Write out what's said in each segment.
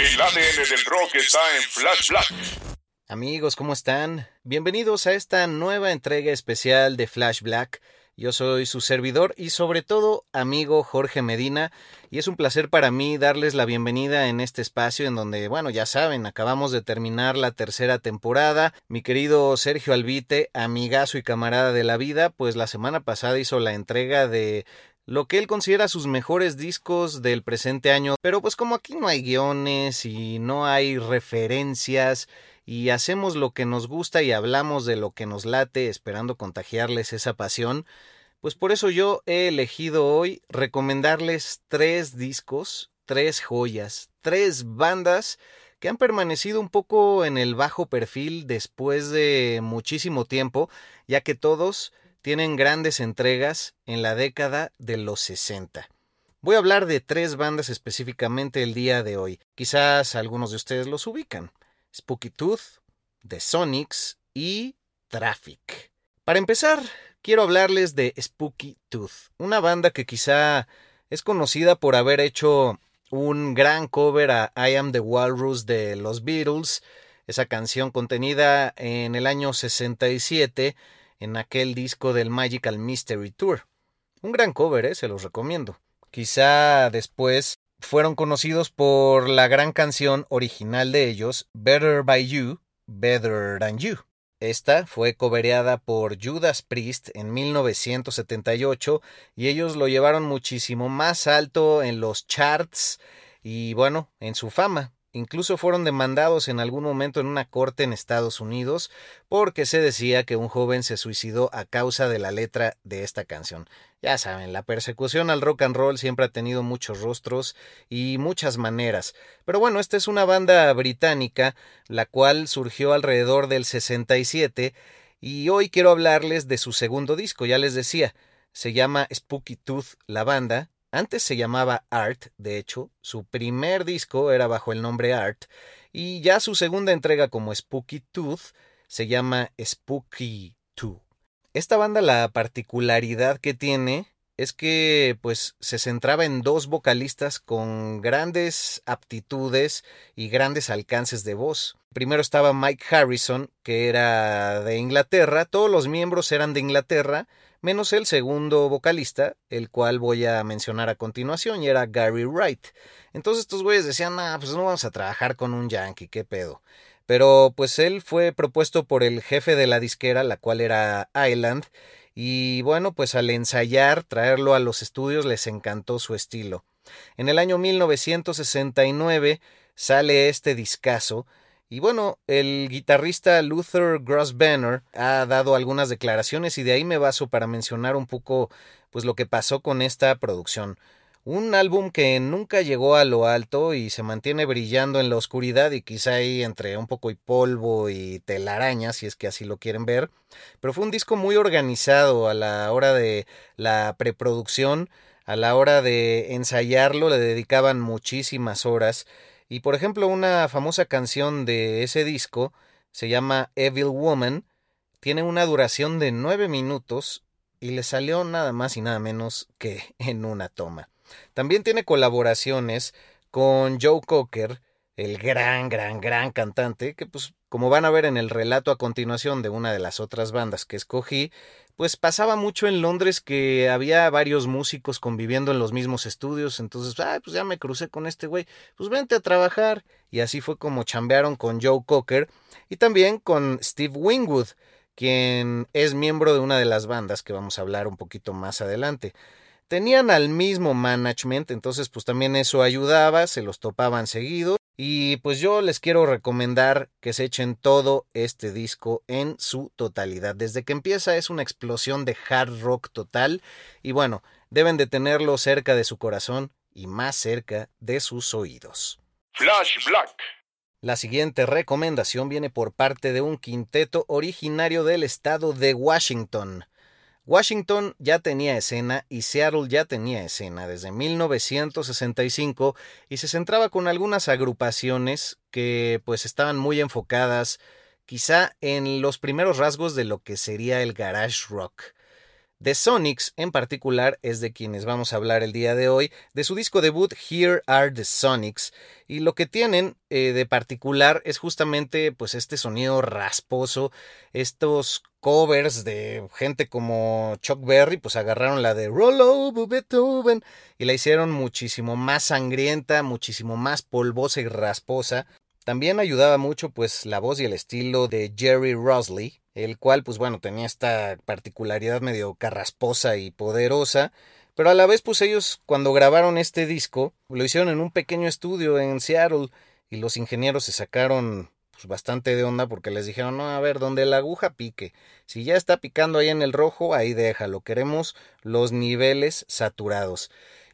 El ADN del rock está en Flash Black. Amigos, ¿cómo están? Bienvenidos a esta nueva entrega especial de Flash Black. Yo soy su servidor y sobre todo amigo Jorge Medina y es un placer para mí darles la bienvenida en este espacio en donde, bueno, ya saben, acabamos de terminar la tercera temporada. Mi querido Sergio Albite, amigazo y camarada de la vida, pues la semana pasada hizo la entrega de lo que él considera sus mejores discos del presente año, pero pues como aquí no hay guiones y no hay referencias y hacemos lo que nos gusta y hablamos de lo que nos late esperando contagiarles esa pasión, pues por eso yo he elegido hoy recomendarles tres discos, tres joyas, tres bandas que han permanecido un poco en el bajo perfil después de muchísimo tiempo, ya que todos tienen grandes entregas en la década de los 60. Voy a hablar de tres bandas específicamente el día de hoy. Quizás algunos de ustedes los ubican. Spooky Tooth, The Sonics y Traffic. Para empezar, quiero hablarles de Spooky Tooth, una banda que quizá es conocida por haber hecho un gran cover a I Am the Walrus de los Beatles, esa canción contenida en el año 67 en aquel disco del Magical Mystery Tour. Un gran cover, ¿eh? se los recomiendo. Quizá después fueron conocidos por la gran canción original de ellos, Better by You, Better Than You. Esta fue cobereada por Judas Priest en 1978 y ellos lo llevaron muchísimo más alto en los charts y bueno, en su fama. Incluso fueron demandados en algún momento en una corte en Estados Unidos porque se decía que un joven se suicidó a causa de la letra de esta canción. Ya saben, la persecución al rock and roll siempre ha tenido muchos rostros y muchas maneras. Pero bueno, esta es una banda británica, la cual surgió alrededor del 67 y hoy quiero hablarles de su segundo disco, ya les decía, se llama Spooky Tooth la banda antes se llamaba Art, de hecho, su primer disco era bajo el nombre Art, y ya su segunda entrega como Spooky Tooth se llama Spooky 2. Esta banda la particularidad que tiene es que pues se centraba en dos vocalistas con grandes aptitudes y grandes alcances de voz. Primero estaba Mike Harrison, que era de Inglaterra, todos los miembros eran de Inglaterra, menos el segundo vocalista, el cual voy a mencionar a continuación, y era Gary Wright. Entonces estos güeyes decían, ah, pues no vamos a trabajar con un yankee, qué pedo. Pero pues él fue propuesto por el jefe de la disquera, la cual era Island, y bueno, pues al ensayar, traerlo a los estudios, les encantó su estilo. En el año 1969 sale este discazo, y bueno, el guitarrista Luther Grosvenor ha dado algunas declaraciones y de ahí me baso para mencionar un poco pues lo que pasó con esta producción. Un álbum que nunca llegó a lo alto y se mantiene brillando en la oscuridad y quizá ahí entre un poco y polvo y telaraña, si es que así lo quieren ver. Pero fue un disco muy organizado a la hora de la preproducción, a la hora de ensayarlo, le dedicaban muchísimas horas y por ejemplo, una famosa canción de ese disco se llama Evil Woman, tiene una duración de nueve minutos y le salió nada más y nada menos que en una toma. También tiene colaboraciones con Joe Cocker, el gran, gran, gran cantante, que pues como van a ver en el relato a continuación de una de las otras bandas que escogí, pues pasaba mucho en Londres que había varios músicos conviviendo en los mismos estudios, entonces, pues ya me crucé con este güey, pues vente a trabajar. Y así fue como chambearon con Joe Cocker y también con Steve Wingwood, quien es miembro de una de las bandas que vamos a hablar un poquito más adelante. Tenían al mismo management, entonces pues también eso ayudaba, se los topaban seguido y pues yo les quiero recomendar que se echen todo este disco en su totalidad. Desde que empieza es una explosión de hard rock total y bueno, deben de tenerlo cerca de su corazón y más cerca de sus oídos. Flash Black. La siguiente recomendación viene por parte de un quinteto originario del estado de Washington. Washington ya tenía escena y Seattle ya tenía escena desde 1965 y se centraba con algunas agrupaciones que pues estaban muy enfocadas quizá en los primeros rasgos de lo que sería el garage rock. The Sonics en particular es de quienes vamos a hablar el día de hoy, de su disco debut Here Are the Sonics, y lo que tienen eh, de particular es justamente pues este sonido rasposo, estos covers de gente como Chuck Berry, pues agarraron la de Roll Over Beethoven y la hicieron muchísimo más sangrienta, muchísimo más polvosa y rasposa. También ayudaba mucho pues la voz y el estilo de Jerry Rosley, el cual pues bueno tenía esta particularidad medio carrasposa y poderosa, pero a la vez pues ellos cuando grabaron este disco lo hicieron en un pequeño estudio en Seattle y los ingenieros se sacaron pues, bastante de onda porque les dijeron, no, a ver, donde la aguja pique, si ya está picando ahí en el rojo, ahí déjalo, queremos los niveles saturados.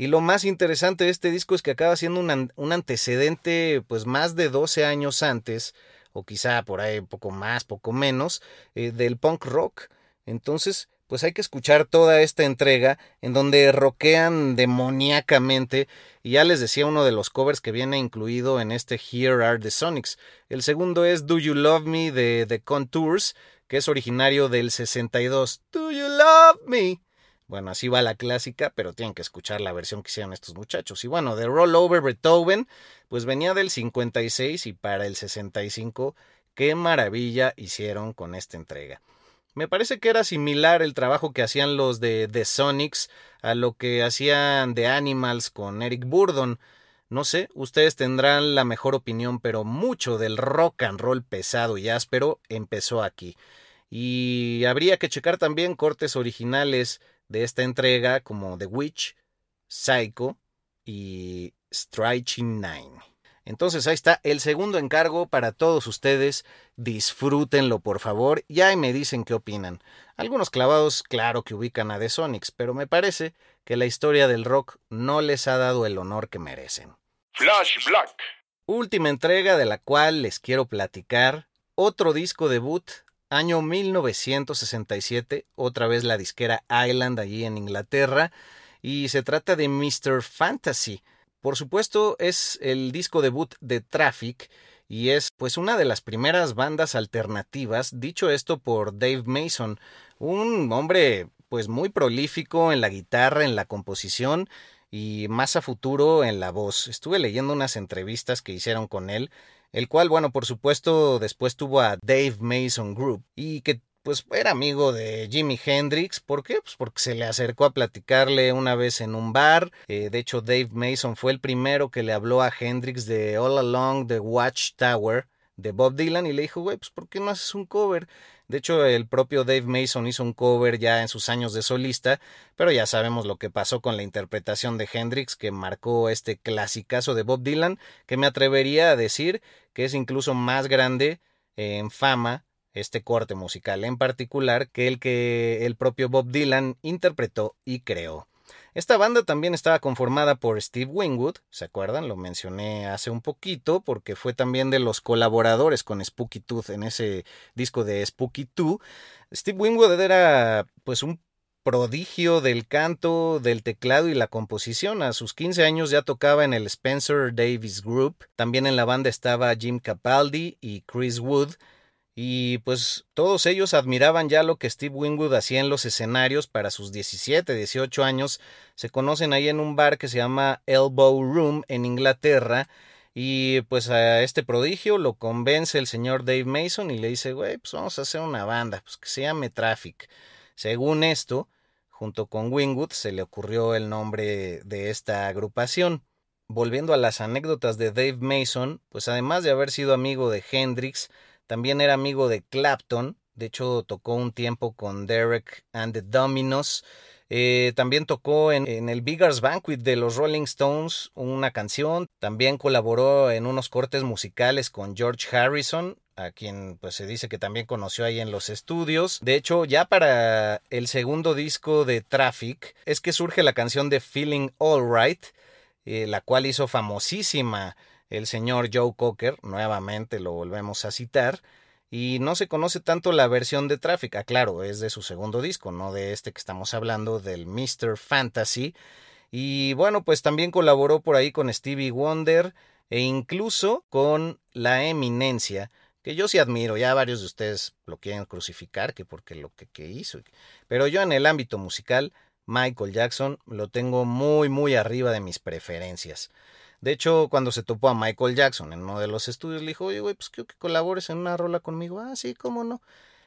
Y lo más interesante de este disco es que acaba siendo un, un antecedente pues más de 12 años antes o quizá por ahí poco más, poco menos, eh, del punk rock. Entonces, pues hay que escuchar toda esta entrega en donde rockean demoníacamente y ya les decía uno de los covers que viene incluido en este Here Are the Sonics. El segundo es Do You Love Me de The Contours, que es originario del 62. Do You Love Me? Bueno, así va la clásica, pero tienen que escuchar la versión que hicieron estos muchachos. Y bueno, The Rollover Beethoven, pues venía del 56 y para el 65, qué maravilla hicieron con esta entrega. Me parece que era similar el trabajo que hacían los de The Sonics a lo que hacían The Animals con Eric Burdon. No sé, ustedes tendrán la mejor opinión, pero mucho del rock and roll pesado y áspero empezó aquí. Y habría que checar también cortes originales de esta entrega como The Witch, Psycho y Striking Nine. Entonces ahí está el segundo encargo para todos ustedes. Disfrútenlo por favor y ahí me dicen qué opinan. Algunos clavados, claro que ubican a The Sonics, pero me parece que la historia del rock no les ha dado el honor que merecen. Flash Black. Última entrega de la cual les quiero platicar. Otro disco debut, año 1967, otra vez la disquera Island allí en Inglaterra, y se trata de Mr. Fantasy. Por supuesto, es el disco debut de Traffic y es pues una de las primeras bandas alternativas, dicho esto por Dave Mason, un hombre pues muy prolífico en la guitarra, en la composición y más a futuro en la voz. Estuve leyendo unas entrevistas que hicieron con él, el cual, bueno, por supuesto, después tuvo a Dave Mason Group y que pues era amigo de Jimi Hendrix. ¿Por qué? Pues porque se le acercó a platicarle una vez en un bar. Eh, de hecho, Dave Mason fue el primero que le habló a Hendrix de All Along the Watchtower de Bob Dylan y le dijo, güey, pues ¿por qué no haces un cover? De hecho, el propio Dave Mason hizo un cover ya en sus años de solista, pero ya sabemos lo que pasó con la interpretación de Hendrix que marcó este clasicazo de Bob Dylan, que me atrevería a decir que es incluso más grande en fama este corte musical en particular que el que el propio Bob Dylan interpretó y creó. Esta banda también estaba conformada por Steve Wingwood, ¿se acuerdan? Lo mencioné hace un poquito porque fue también de los colaboradores con Spooky Tooth en ese disco de Spooky Tooth. Steve Wingwood era pues un prodigio del canto, del teclado y la composición. A sus 15 años ya tocaba en el Spencer Davis Group. También en la banda estaba Jim Capaldi y Chris Wood y pues todos ellos admiraban ya lo que Steve Winwood hacía en los escenarios para sus 17, 18 años. Se conocen ahí en un bar que se llama Elbow Room en Inglaterra. Y pues a este prodigio lo convence el señor Dave Mason y le dice, güey, pues vamos a hacer una banda, pues que se llame Traffic. Según esto, junto con Wingwood se le ocurrió el nombre de esta agrupación. Volviendo a las anécdotas de Dave Mason, pues además de haber sido amigo de Hendrix, también era amigo de Clapton. De hecho, tocó un tiempo con Derek and the Dominos. Eh, también tocó en, el Biggers Banquet de los Rolling Stones una canción. También colaboró en unos cortes musicales con George Harrison, a quien pues se dice que también conoció ahí en los estudios. De hecho, ya para el segundo disco de Traffic es que surge la canción de Feeling Alright, eh, la cual hizo famosísima el señor Joe Cocker, nuevamente lo volvemos a citar, y no se conoce tanto la versión de Traffic, ah, claro, es de su segundo disco, no de este que estamos hablando, del Mr. Fantasy, y bueno, pues también colaboró por ahí con Stevie Wonder e incluso con La Eminencia, que yo sí admiro, ya varios de ustedes lo quieren crucificar, que porque lo que, que hizo, pero yo en el ámbito musical, Michael Jackson lo tengo muy, muy arriba de mis preferencias. De hecho, cuando se topó a Michael Jackson en uno de los estudios, le dijo, oye, güey, pues quiero que colabores en una rola conmigo. Ah, sí, cómo no.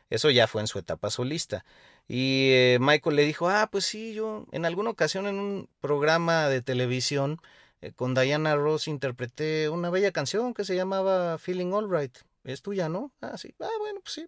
Eso ya fue en su etapa solista. Y eh, Michael le dijo, ah, pues sí, yo en alguna ocasión en un programa de televisión eh, con Diana Ross interpreté una bella canción que se llamaba Feeling Alright. Es tuya, ¿no? Ah, sí. Ah, bueno, pues sí.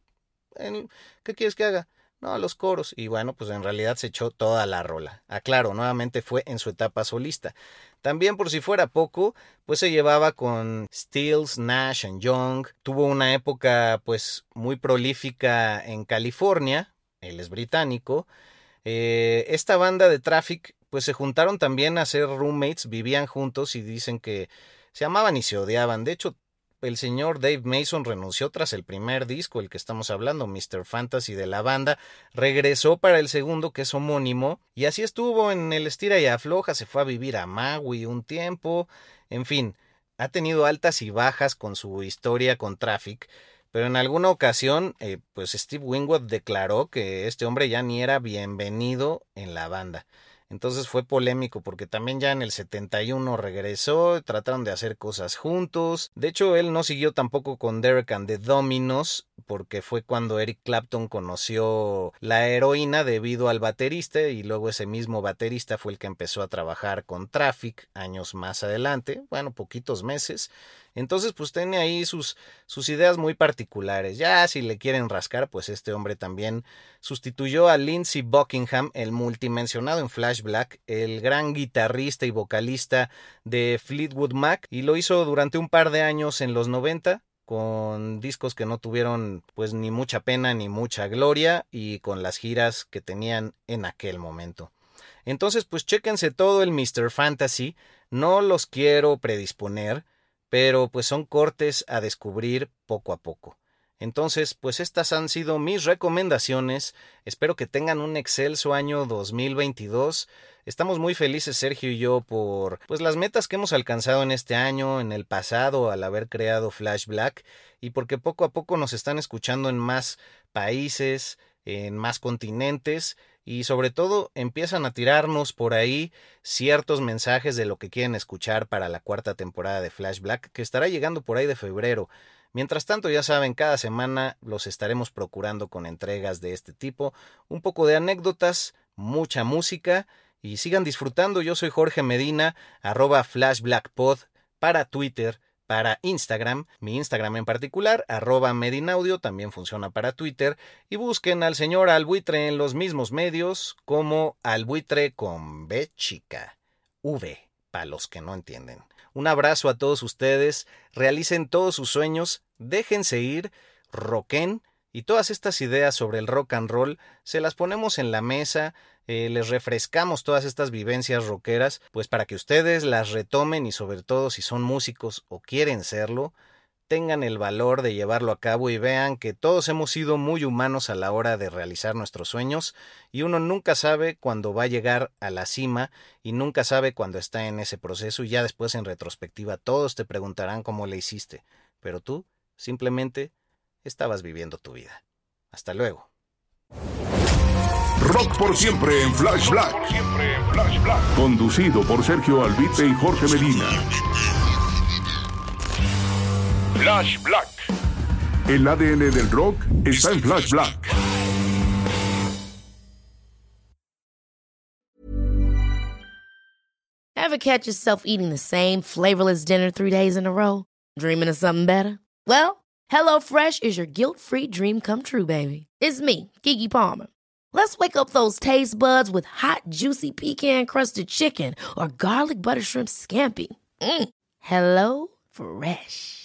¿Qué quieres que haga? No, los coros. Y bueno, pues en realidad se echó toda la rola. Aclaro, nuevamente fue en su etapa solista. También por si fuera poco, pues se llevaba con Stills, Nash and Young. Tuvo una época pues muy prolífica en California, él es británico. Eh, esta banda de Traffic pues se juntaron también a ser roommates, vivían juntos y dicen que se amaban y se odiaban. De hecho, el señor Dave Mason renunció tras el primer disco, el que estamos hablando, Mr. Fantasy de la banda, regresó para el segundo, que es homónimo, y así estuvo en el estira y afloja, se fue a vivir a Maui un tiempo, en fin, ha tenido altas y bajas con su historia con Traffic, pero en alguna ocasión, eh, pues Steve Wingwood declaró que este hombre ya ni era bienvenido en la banda. Entonces fue polémico porque también ya en el 71 regresó, trataron de hacer cosas juntos. De hecho, él no siguió tampoco con Derek and the Dominos porque fue cuando Eric Clapton conoció la heroína debido al baterista y luego ese mismo baterista fue el que empezó a trabajar con Traffic años más adelante, bueno, poquitos meses. Entonces, pues tiene ahí sus, sus ideas muy particulares. Ya si le quieren rascar, pues este hombre también sustituyó a Lindsey Buckingham, el multimensionado en Flash Black, el gran guitarrista y vocalista de Fleetwood Mac, y lo hizo durante un par de años en los 90 con discos que no tuvieron pues ni mucha pena ni mucha gloria y con las giras que tenían en aquel momento. Entonces pues chéquense todo el Mr. Fantasy, no los quiero predisponer, pero pues son cortes a descubrir poco a poco. Entonces, pues estas han sido mis recomendaciones. Espero que tengan un excelso año 2022. Estamos muy felices Sergio y yo por pues las metas que hemos alcanzado en este año, en el pasado al haber creado Flash Black y porque poco a poco nos están escuchando en más países, en más continentes y sobre todo empiezan a tirarnos por ahí ciertos mensajes de lo que quieren escuchar para la cuarta temporada de Flash Black que estará llegando por ahí de febrero. Mientras tanto, ya saben, cada semana los estaremos procurando con entregas de este tipo, un poco de anécdotas, mucha música y sigan disfrutando. Yo soy Jorge Medina, arroba flashblackpod para Twitter, para Instagram, mi Instagram en particular, arroba Medinaudio, también funciona para Twitter, y busquen al señor Albuitre en los mismos medios como Albuitre con B chica, V, para los que no entienden. Un abrazo a todos ustedes, realicen todos sus sueños, déjense ir, roquen y todas estas ideas sobre el rock and roll se las ponemos en la mesa, eh, les refrescamos todas estas vivencias rockeras, pues para que ustedes las retomen y sobre todo si son músicos o quieren serlo, tengan el valor de llevarlo a cabo y vean que todos hemos sido muy humanos a la hora de realizar nuestros sueños y uno nunca sabe cuándo va a llegar a la cima y nunca sabe cuándo está en ese proceso y ya después en retrospectiva todos te preguntarán cómo le hiciste, pero tú simplemente estabas viviendo tu vida. Hasta luego. Rock por siempre en Flash Black. Conducido por Sergio Albite y Jorge Medina. Flash Black. El ADN del rock está en Flash Black. Ever catch yourself eating the same flavorless dinner three days in a row? Dreaming of something better? Well, HelloFresh is your guilt-free dream come true, baby. It's me, Kiki Palmer. Let's wake up those taste buds with hot, juicy pecan-crusted chicken or garlic butter shrimp scampi. Mm. Hello Fresh.